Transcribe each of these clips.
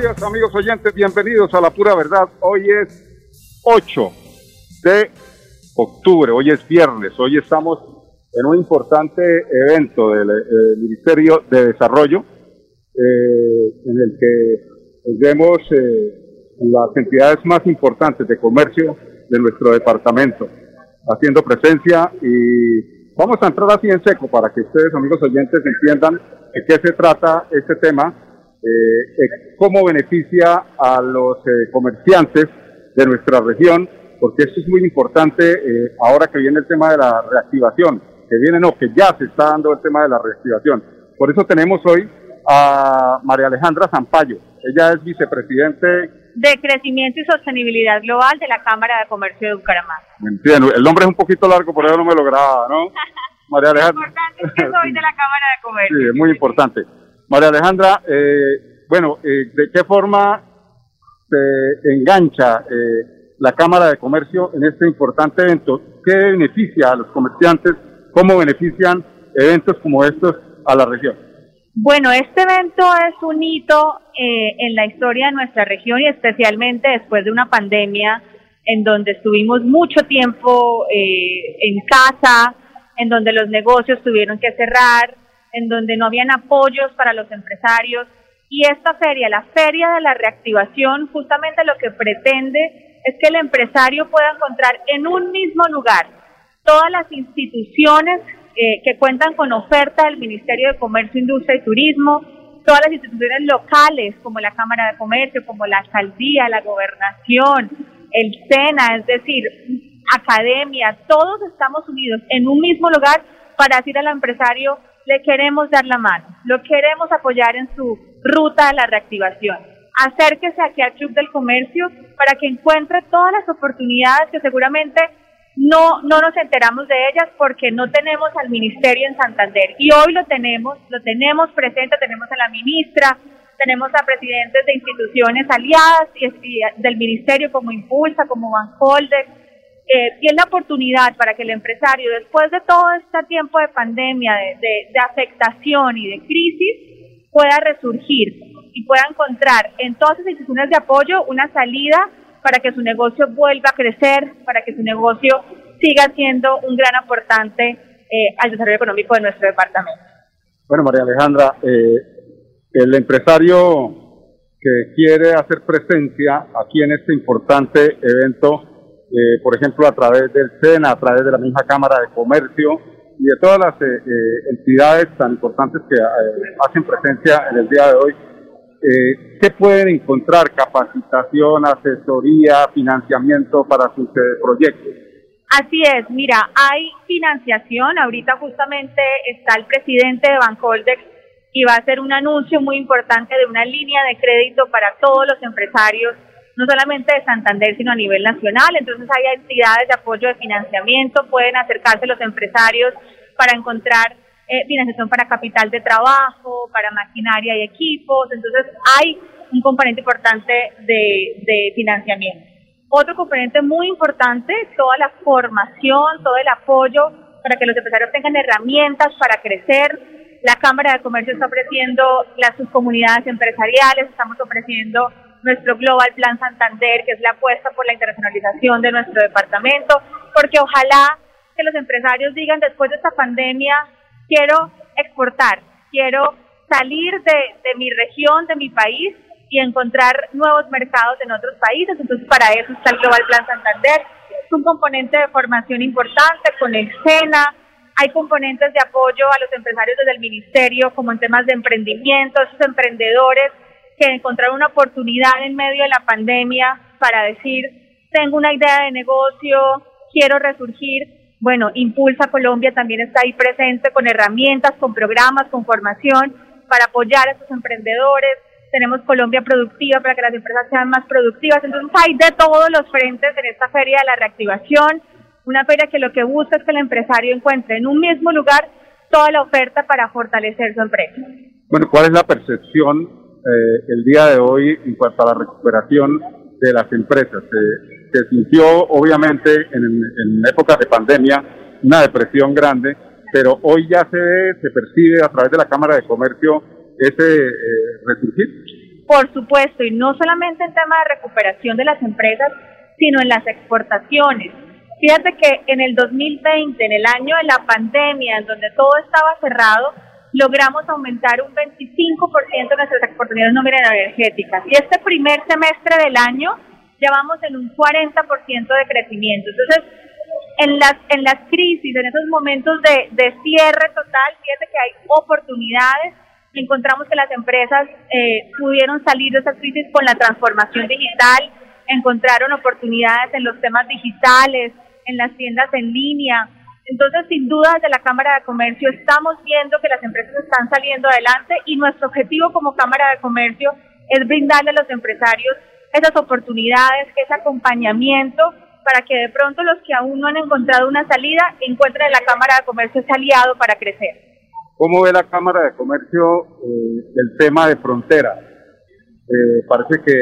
Días amigos oyentes, bienvenidos a La Pura Verdad. Hoy es 8 de octubre, hoy es viernes, hoy estamos en un importante evento del, eh, Ministerio de Desarrollo eh, en el que vemos eh, las entidades más importantes de comercio de nuestro departamento haciendo presencia y vamos a entrar así en seco para que ustedes amigos oyentes entiendan de qué se trata este tema eh, eh, cómo beneficia a los eh, comerciantes de nuestra región, porque esto es muy importante eh, ahora que viene el tema de la reactivación, que viene no, que ya se está dando el tema de la reactivación. Por eso tenemos hoy a María Alejandra Zampayo. Ella es vicepresidente de Crecimiento y Sostenibilidad Global de la Cámara de Comercio de Bucaramanga. Entiendo. El nombre es un poquito largo, por eso no me lo grababa, ¿no? María Alejandra. Lo importante es que soy de la Cámara de Comercio. Sí, es muy importante. María Alejandra, eh, bueno, eh, ¿de qué forma se engancha eh, la Cámara de Comercio en este importante evento? ¿Qué beneficia a los comerciantes? ¿Cómo benefician eventos como estos a la región? Bueno, este evento es un hito en la historia de nuestra región y especialmente después de una pandemia en donde estuvimos mucho tiempo en casa, en donde los negocios tuvieron que cerrar, en donde no habían apoyos para los empresarios. Y esta feria, la feria de la reactivación, justamente lo que pretende es que el empresario pueda encontrar en un mismo lugar todas las instituciones eh, que cuentan con oferta del Ministerio de Comercio, Industria y Turismo, todas las instituciones locales como la Cámara de Comercio, como la Alcaldía, la Gobernación, el SENA, es decir, academia, todos estamos unidos en un mismo lugar para decir al empresario le queremos dar la mano, lo queremos apoyar en su ruta a la reactivación. Acérquese aquí al Club del Comercio para que encuentre todas las oportunidades que seguramente no, no nos enteramos de ellas porque no tenemos al Ministerio en Santander. Y hoy lo tenemos, lo tenemos presente, tenemos a la ministra, tenemos a presidentes de instituciones aliadas y, del Ministerio como Impulsa, como Bancoldex, eh, tiene la oportunidad para que el empresario, después de todo este tiempo de pandemia, de, afectación y de crisis, pueda resurgir y pueda encontrar en todas las instituciones de apoyo una salida para que su negocio vuelva a crecer, para que su negocio siga siendo un gran aportante eh, al desarrollo económico de nuestro departamento. Bueno, María Alejandra, eh, el empresario que quiere hacer presencia aquí en este importante evento eh, por ejemplo, a través del SENA, a través de la misma Cámara de Comercio y de todas las eh, eh, entidades tan importantes que hacen presencia en el día de hoy. ¿Qué pueden encontrar? Capacitación, asesoría, financiamiento para sus proyectos. Así es, mira, hay financiación. Ahorita justamente está el presidente de Bancoldex y va a hacer un anuncio muy importante de una línea de crédito para todos los empresarios no solamente de Santander, sino a nivel nacional. Entonces hay entidades de apoyo de financiamiento, pueden acercarse los empresarios para encontrar eh, financiación para capital de trabajo, para maquinaria y equipos. Entonces hay un componente importante de, de financiamiento. Otro componente muy importante, toda la formación, todo el apoyo para que los empresarios tengan herramientas para crecer. La Cámara de Comercio está ofreciendo las subcomunidades empresariales, estamos ofreciendo nuestro Global Plan Santander, que es la apuesta por la internacionalización de nuestro departamento, porque ojalá que los empresarios digan después de esta pandemia, quiero exportar, quiero salir de, de mi región, de mi país y encontrar nuevos mercados en otros países. Entonces, para eso está el Global Plan Santander. Es un componente de formación importante con el SENA. Hay componentes de apoyo a los empresarios desde el ministerio, como en temas de emprendimiento, esos emprendedores que encontrar una oportunidad en medio de la pandemia para decir, tengo una idea de negocio, quiero resurgir. Bueno, Impulsa Colombia también está ahí presente con herramientas, con programas, con formación para apoyar a estos emprendedores, tenemos Colombia Productiva para que las empresas sean más productivas. Entonces hay de todos los frentes en esta feria de la reactivación, una feria que lo que busca es que el empresario encuentre en un mismo lugar toda la oferta para fortalecer su empresa. Bueno, ¿cuál es la percepción eh, el día de hoy en cuanto a la recuperación de las empresas? se sintió obviamente en, en épocas de pandemia una depresión grande, pero hoy ya se ve, se percibe a través de la Cámara de Comercio ese eh, resurgir. Por supuesto, y no solamente en tema de recuperación de las empresas, sino en las exportaciones. Fíjate que en el 2020, en el año de la pandemia, en donde todo estaba cerrado, logramos aumentar un 25% de nuestras exportaciones no energéticas. Y este primer semestre del año ya vamos en un 40% de crecimiento. Entonces, en las, en las crisis, en esos momentos de, de cierre total, fíjate que hay oportunidades. Encontramos que las empresas eh, pudieron salir de esa crisis con la transformación digital, encontraron oportunidades en los temas digitales, en las tiendas en línea. Entonces, sin duda, desde la Cámara de Comercio estamos viendo que las empresas están saliendo adelante y nuestro objetivo como Cámara de Comercio es brindarle a los empresarios esas oportunidades, ese acompañamiento para que de pronto los que aún no han encontrado una salida encuentren en la Cámara de Comercio ese aliado para crecer. ¿Cómo ve la Cámara de Comercio eh, el tema de frontera? Eh, parece que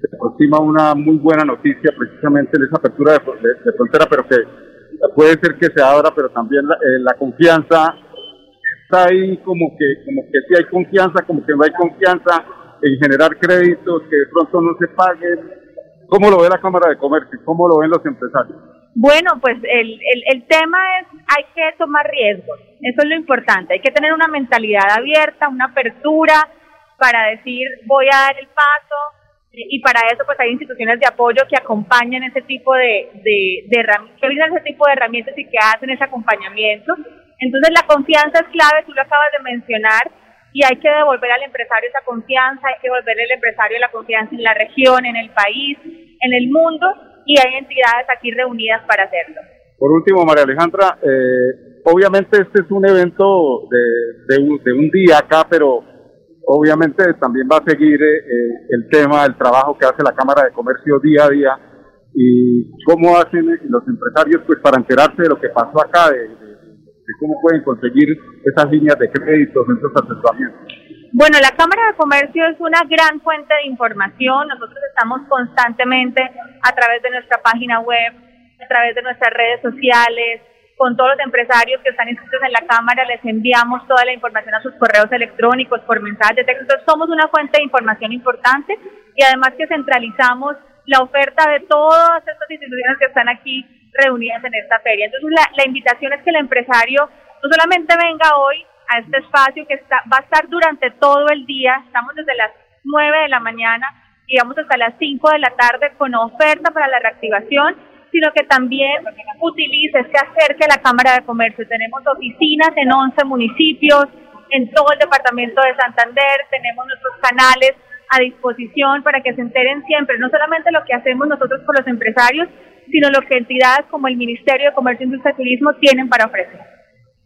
se aproxima una muy buena noticia precisamente en esa apertura de, frontera, pero que puede ser que se abra, pero también la, eh, la, confianza está ahí como que, como que sí hay confianza, como que no hay confianza en generar créditos que de pronto no se paguen ¿Cómo lo ve la Cámara de Comercio? ¿Cómo lo ven los empresarios? Bueno, pues el, el, el tema es, hay que tomar riesgos, eso es lo importante, hay que tener una mentalidad abierta, una apertura para decir voy a dar el paso y para eso pues hay instituciones de apoyo que acompañan ese tipo de, de, de que ese tipo de herramientas y que hacen ese acompañamiento. Entonces la confianza es clave, tú lo acabas de mencionar, y hay que devolver al empresario esa confianza, hay que devolverle al empresario la confianza en la región, en el país, en el mundo y hay entidades aquí reunidas para hacerlo. Por último, María Alejandra, eh, obviamente este es un evento de, de, un, día acá, pero obviamente también va a seguir eh, el tema del trabajo que hace la Cámara de Comercio día a día y cómo hacen los empresarios pues para enterarse de lo que pasó acá, de, de cómo pueden conseguir esas líneas de créditos, esos asesoramientos. Bueno, la Cámara de Comercio es una gran fuente de información. Nosotros estamos constantemente a través de nuestra página web, a través de nuestras redes sociales, con todos los empresarios que están inscritos en la Cámara, les enviamos toda la información a sus correos electrónicos, por mensajes de texto. Somos una fuente de información importante y además que centralizamos la oferta de todas estas instituciones que están aquí reunidas en esta feria. Entonces, la, la invitación es que el empresario no solamente venga hoy a este espacio que está, va a estar durante todo el día, estamos desde las 9 de la mañana y vamos hasta las 5 de la tarde con oferta para la reactivación, sino que también utilice, se acerque a la Cámara de Comercio. Tenemos oficinas en 11 municipios, en todo el departamento de Santander, tenemos nuestros canales a disposición para que se enteren siempre, no solamente lo que hacemos nosotros por los empresarios, sino lo que entidades como el Ministerio de Comercio, Industria y Turismo tienen para ofrecer.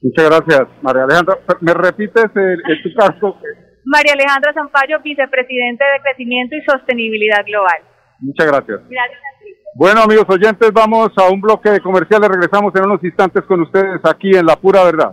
Muchas gracias, María Alejandra. ¿Me repites el, el tu caso? María Alejandra Zampayo, vicepresidente de Crecimiento y Sostenibilidad Global. Muchas gracias. Gracias. Bueno, amigos oyentes, vamos a un bloque de comerciales. Regresamos en unos instantes con ustedes aquí en La Pura Verdad.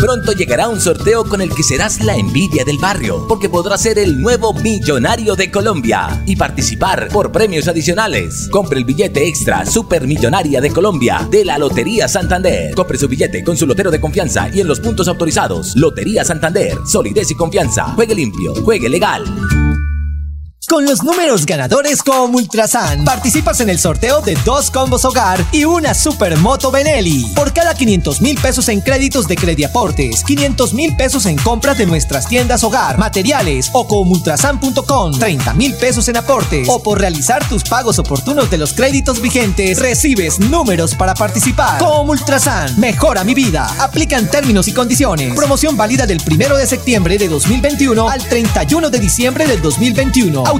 Pronto llegará un sorteo con el que serás la envidia del barrio, porque podrás ser el nuevo millonario de Colombia y participar por premios adicionales. Compre el billete extra Supermillonaria de Colombia de la Lotería Santander. Compre su billete con su lotero de confianza y en los puntos autorizados. Lotería Santander, solidez y confianza. Juegue limpio, juegue legal. Con los números ganadores como Ultrasan. Participas en el sorteo de dos combos hogar y una supermoto Benelli. Por cada 500 mil pesos en créditos de Crediaportes, 500 mil pesos en compras de nuestras tiendas hogar, materiales o con ultrasan.com, 30 mil pesos en aportes o por realizar tus pagos oportunos de los créditos vigentes, recibes números para participar. Como Ultrasan, mejora mi vida. Aplican términos y condiciones. Promoción válida del 1 de septiembre de 2021 al 31 de diciembre del 2021.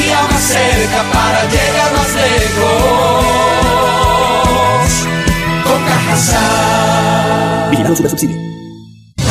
Día más cerca para llegar más lejos. Con Cajasal. Vigilado subsidio.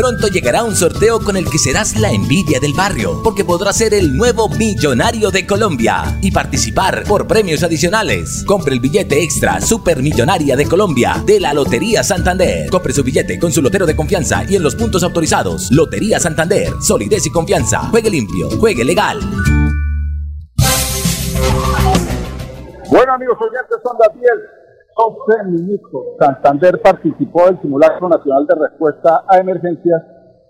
Pronto llegará un sorteo con el que serás la envidia del barrio, porque podrás ser el nuevo millonario de Colombia y participar por premios adicionales. Compre el billete extra Supermillonaria de Colombia de la Lotería Santander. Compre su billete con su lotero de confianza y en los puntos autorizados. Lotería Santander, solidez y confianza. Juegue limpio, juegue legal. Bueno amigos oyentes, son las 10 12 minutos. Santander participó del simulacro nacional de respuesta a emergencias,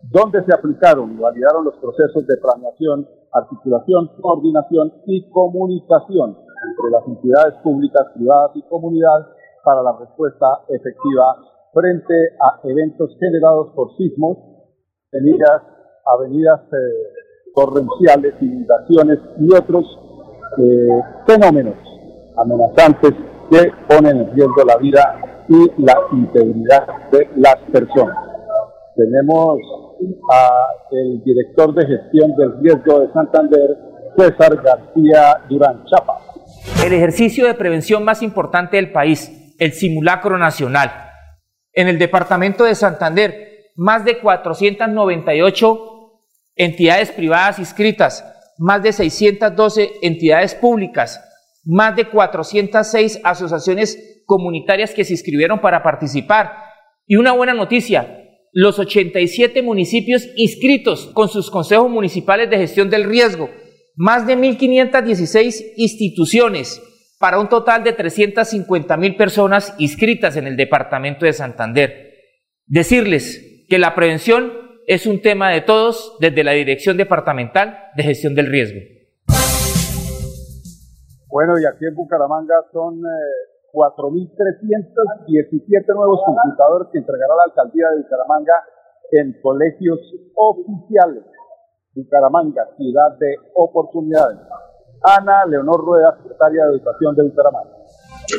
donde se aplicaron y validaron los procesos de planeación, articulación, coordinación y comunicación entre las entidades públicas, privadas y comunidad para la respuesta efectiva frente a eventos generados por sismos, avenidas, avenidas eh, torrenciales, inundaciones y otros eh, fenómenos amenazantes que ponen en riesgo la vida y la integridad de las personas. Tenemos a el director de gestión del riesgo de Santander, César García Durán Chapa. El ejercicio de prevención más importante del país, el simulacro nacional. En el departamento de Santander, más de 498 entidades privadas inscritas, más de 612 entidades públicas, más de 406 asociaciones comunitarias que se inscribieron para participar. Y una buena noticia, los 87 municipios inscritos con sus consejos municipales de gestión del riesgo, más de 1.516 instituciones para un total de 350 mil personas inscritas en el departamento de Santander. Decirles que la prevención es un tema de todos desde la Dirección Departamental de Gestión del Riesgo. Bueno, y aquí en Bucaramanga son eh, 4.317 nuevos computadores que entregará la alcaldía de Bucaramanga en colegios oficiales. Bucaramanga, ciudad de oportunidades. Ana Leonor Rueda, secretaria de Educación de Bucaramanga.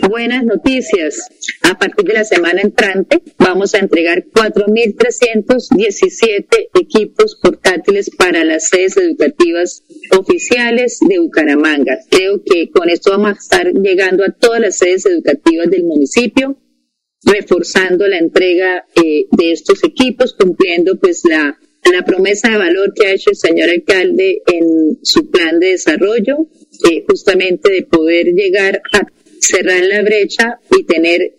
Buenas noticias. A partir de la semana entrante vamos a entregar 4.317 equipos portátiles para las sedes educativas oficiales de Bucaramanga. Creo que con esto vamos a estar llegando a todas las sedes educativas del municipio, reforzando la entrega eh, de estos equipos, cumpliendo pues la, promesa de valor que ha hecho el señor alcalde en su plan de desarrollo, eh, justamente de poder llegar a cerrar la brecha y tener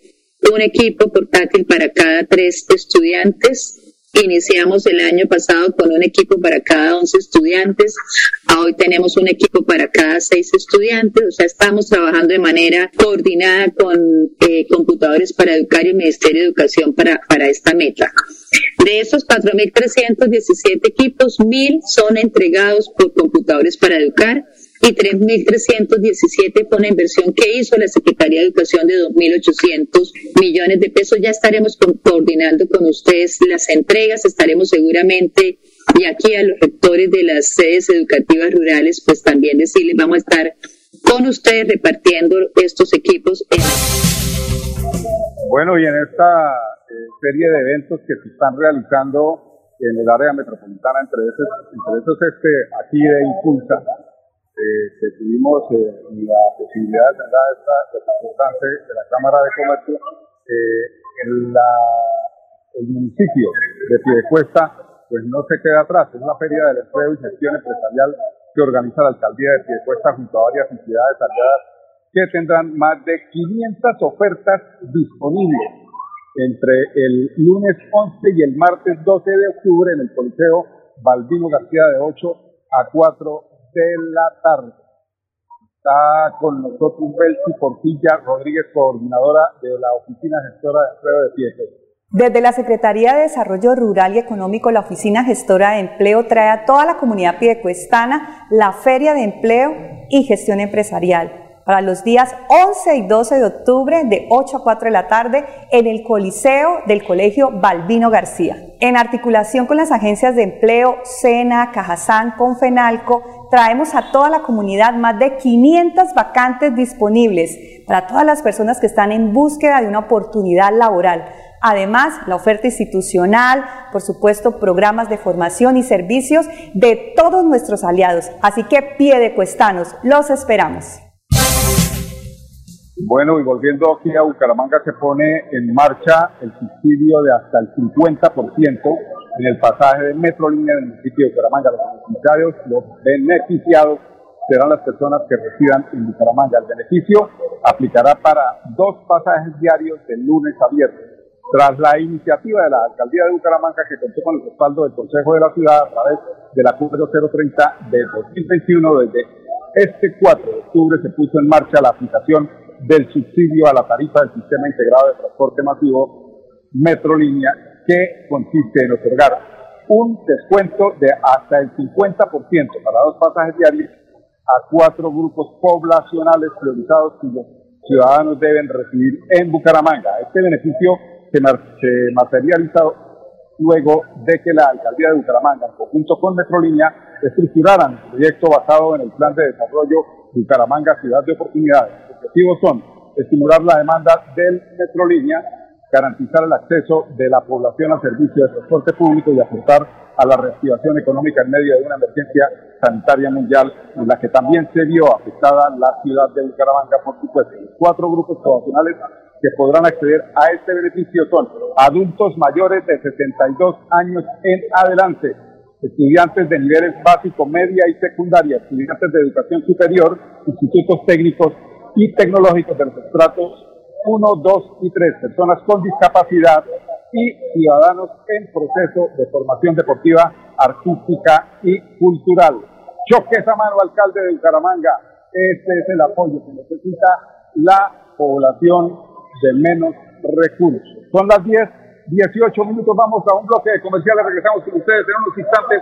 un equipo portátil para cada tres estudiantes Iniciamos el año pasado con un equipo para cada 11 estudiantes. Hoy tenemos un equipo para cada 6 estudiantes. O sea, estamos trabajando de manera coordinada con eh, Computadores para Educar y el Ministerio de Educación para, para esta meta. De esos 4.317 equipos, 1.000 son entregados por Computadores para Educar y 3.317 con la inversión que hizo la Secretaría de Educación de 2.800 millones de pesos. Ya estaremos coordinando con ustedes las entregas, estaremos seguramente, y aquí a los rectores de las sedes educativas rurales, pues también decirles, vamos a estar con ustedes repartiendo estos equipos. Bueno, y en esta eh, serie de eventos que se están realizando en el área metropolitana, entre esos, entre esos este, aquí de Impulsa, eh, que tuvimos eh, la posibilidad de tener esta representante de la Cámara de Comercio, eh, en la, el municipio de Piedecuesta pues no se queda atrás, es una feria del empleo y gestión empresarial que organiza la alcaldía de Piedecuesta junto a varias entidades aliadas que tendrán más de 500 ofertas disponibles entre el lunes 11 y el martes 12 de octubre en el Coliseo Baldino García de 8 a 4 de la tarde. Está con nosotros Belsi Portilla Rodríguez, coordinadora de la Oficina Gestora de Empleo de Piedecuesta. Desde la Secretaría de Desarrollo Rural y Económico, la Oficina Gestora de Empleo trae a toda la comunidad piedecuestana la Feria de Empleo y Gestión Empresarial para los días 11 y 12 de octubre de 8 a 4 de la tarde en el Coliseo del Colegio Balbino García. En articulación con las agencias de empleo, SENA, Cajazán, Confenalco, traemos a toda la comunidad más de 500 vacantes disponibles para todas las personas que están en búsqueda de una oportunidad laboral. Además, la oferta institucional, por supuesto, programas de formación y servicios de todos nuestros aliados. Así que pie de cuestanos, los esperamos. Bueno, y volviendo aquí a Bucaramanga, se pone en marcha el subsidio de hasta el 50% en el pasaje de Metrolínea del municipio de Bucaramanga. Los beneficiarios, los beneficiados serán las personas que residan en Bucaramanga. El beneficio aplicará para dos pasajes diarios de lunes a viernes. Tras la iniciativa de la Alcaldía de Bucaramanga que contó con el respaldo del Consejo de la Ciudad a través del Acuerdo 030 de 2021, desde este 4 de octubre se puso en marcha la aplicación del subsidio a la tarifa del Sistema Integrado de Transporte Masivo Metrolínea, que consiste en otorgar un descuento de hasta el 50% para dos pasajes diarios a cuatro grupos poblacionales priorizados cuyos ciudadanos deben recibir en Bucaramanga. Este beneficio se, materializa luego de que la alcaldía de Bucaramanga, en conjunto con Metrolínea, estructuraran un proyecto basado en el plan de desarrollo Bucaramanga Ciudad de Oportunidades objetivos son estimular la demanda del Metrolínea, garantizar el acceso de la población al servicio de transporte público y aportar a la reactivación económica en medio de una emergencia sanitaria mundial en la que también se vio afectada la ciudad de Bucaramanga, por supuesto. Cuatro grupos poblacionales que podrán acceder a este beneficio son adultos mayores de 62 años en adelante, estudiantes de niveles básico, media y secundaria, estudiantes de educación superior, institutos técnicos y tecnológicos de los estratos 1, 2 y 3, personas con discapacidad y ciudadanos en proceso de formación deportiva, artística y cultural. Choques a mano, alcalde de Bucaramanga. Este es el apoyo que necesita la población de menos recursos. Son las 10, 18 minutos. Vamos a un bloque de comerciales. Regresamos con ustedes en unos instantes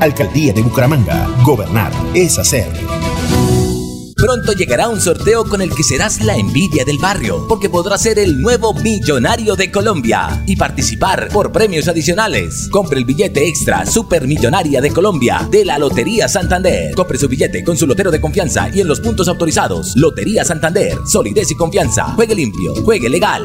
Alcaldía de Bucaramanga. Gobernar es hacer. Pronto llegará un sorteo con el que serás la envidia del barrio, porque podrás ser el nuevo millonario de Colombia y participar por premios adicionales. Compre el billete extra Supermillonaria de Colombia de la Lotería Santander. Compre su billete con su lotero de confianza y en los puntos autorizados. Lotería Santander, solidez y confianza. Juegue limpio, juegue legal.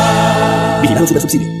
Vigilado Super Subsidio.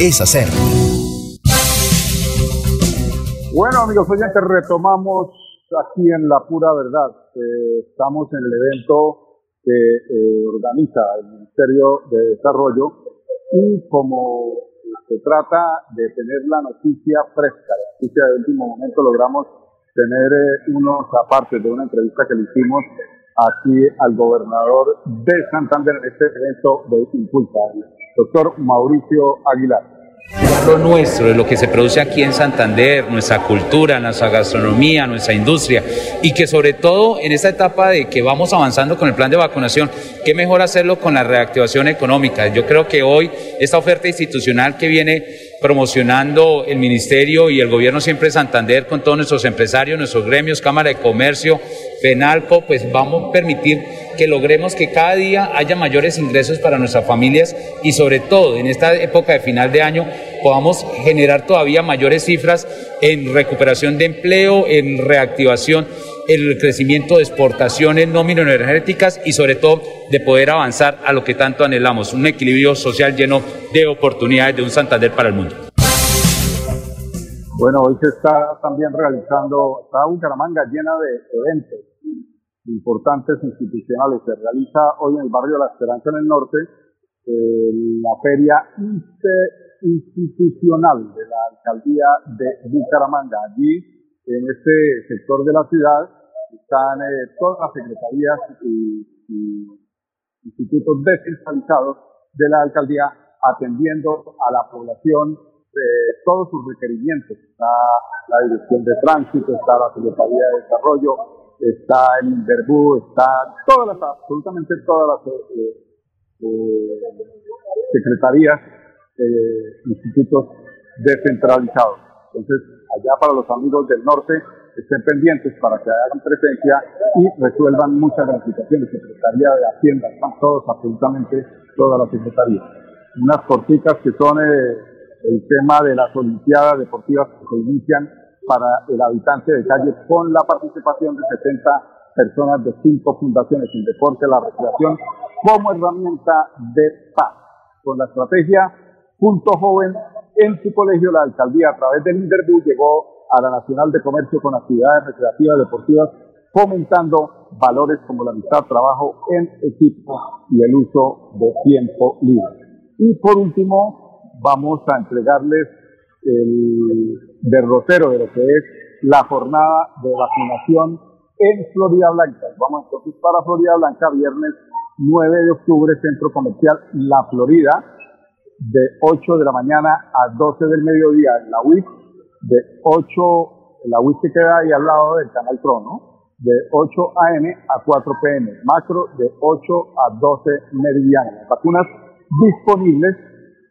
es hacer. Bueno, amigos oyentes, retomamos aquí en La Pura Verdad. Eh, estamos en el evento que eh, organiza el Ministerio de Desarrollo y como se trata de tener la noticia fresca, la noticia de último momento, logramos tener eh, unos apartes de una entrevista que le hicimos aquí al gobernador de Santander en este evento de Impulsa, doctor Mauricio Aguilar lo nuestro, lo que se produce aquí en Santander, nuestra cultura, nuestra gastronomía, nuestra industria, y que sobre todo en esta etapa de que vamos avanzando con el plan de vacunación, qué mejor hacerlo con la reactivación económica. Yo creo que hoy esta oferta institucional que viene promocionando el Ministerio y el Gobierno siempre de Santander con todos nuestros empresarios, nuestros gremios, Cámara de Comercio, FENALCO, pues vamos a permitir que logremos que cada día haya mayores ingresos para nuestras familias y sobre todo en esta época de final de año podamos generar todavía mayores cifras en recuperación de empleo, en reactivación, el crecimiento de exportaciones no energéticas y sobre todo de poder avanzar a lo que tanto anhelamos, un equilibrio social lleno de oportunidades de un Santander para el mundo. Bueno, hoy se está también realizando, está Bucaramanga llena de eventos importantes institucionales. Se realiza hoy en el barrio de La Esperanza en el norte eh, la feria institucional de la alcaldía de Bucaramanga. Allí, en este sector de la ciudad, están eh, todas las secretarías y, institutos descentralizados de la alcaldía atendiendo a la población todos sus requerimientos. Está la Dirección de Tránsito, está la Secretaría de Desarrollo, está el Inverbú, está todas las, absolutamente todas las eh, eh, secretarías, eh, institutos descentralizados. Entonces, allá para los amigos del norte, estén pendientes para que hagan presencia y resuelvan muchas de las situaciones. Secretaría de Hacienda, están todos, absolutamente todas las secretarías. Unas corticas que son el tema de las Olimpiadas Deportivas que se inician para el habitante de calle con la participación de 70 personas de cinco fundaciones en deporte, la recreación, como herramienta de paz. Con la estrategia Punto Joven en su colegio, la alcaldía a través del Interbus llegó a la Nacional de Comercio con actividades recreativas deportivas, fomentando valores como la amistad, trabajo en equipo y el uso de tiempo libre. Y por último, vamos a entregarles el derrotero de lo que es la jornada de vacunación en Florida Blanca. Vamos entonces para Florida Blanca, viernes 9 de octubre, Centro Comercial La Florida. de 8 de la mañana a 12 del mediodía en la UIP, de 8, la que queda ahí al lado del Canal Pro, ¿no? De 8 AM a 4 PM, macro de 8 a 12 meridianas. Vacunas disponibles,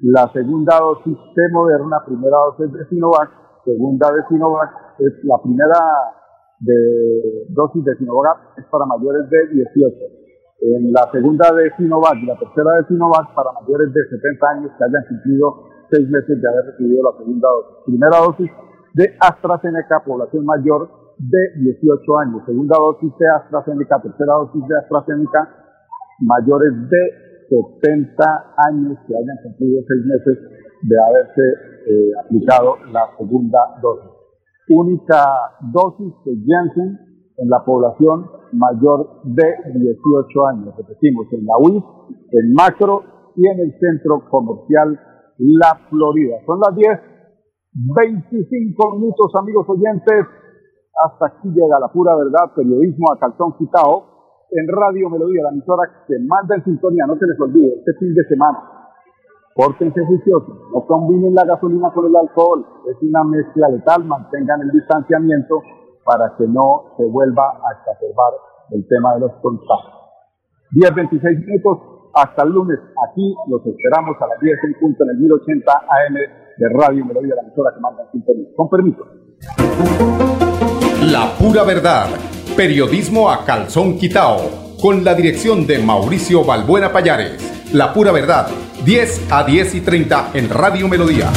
la segunda dosis de Moderna, primera dosis de Sinovac, segunda de Sinovac, es la primera de dosis de Sinovac es para mayores de 18 en la segunda de Sinovac y la tercera de Sinovac para mayores de 70 años que hayan cumplido seis meses de haber recibido la segunda dosis. Primera dosis de AstraZeneca, población mayor de 18 años. Segunda dosis de AstraZeneca, tercera dosis de AstraZeneca, mayores de 70 años que hayan cumplido seis meses de haberse eh, aplicado la segunda dosis. Única dosis de Janssen en la población mayor de 18 años. Repetimos, en la UIS, en Macro y en el Centro Comercial La Florida. Son las 10, 25 minutos, amigos oyentes. Hasta aquí llega la pura verdad, periodismo a calzón quitado en Radio Melodía, la emisora que manda en sintonía. No se les olvide, este fin de semana, pórtense juiciosos, no combinen la gasolina con el alcohol, es una mezcla letal, mantengan el distanciamiento para que no se vuelva a exacerbar el tema de los contagios. 10, 26 minutos, hasta el lunes. Aquí los esperamos a las 10 en punto en el 1080 AM de Radio Melodía, la emisora que manda en Con permiso. La pura verdad. Periodismo a calzón quitao. Con la dirección de Mauricio Balbuena Payares. La pura verdad. 10 a 10 y 30 en Radio Melodía.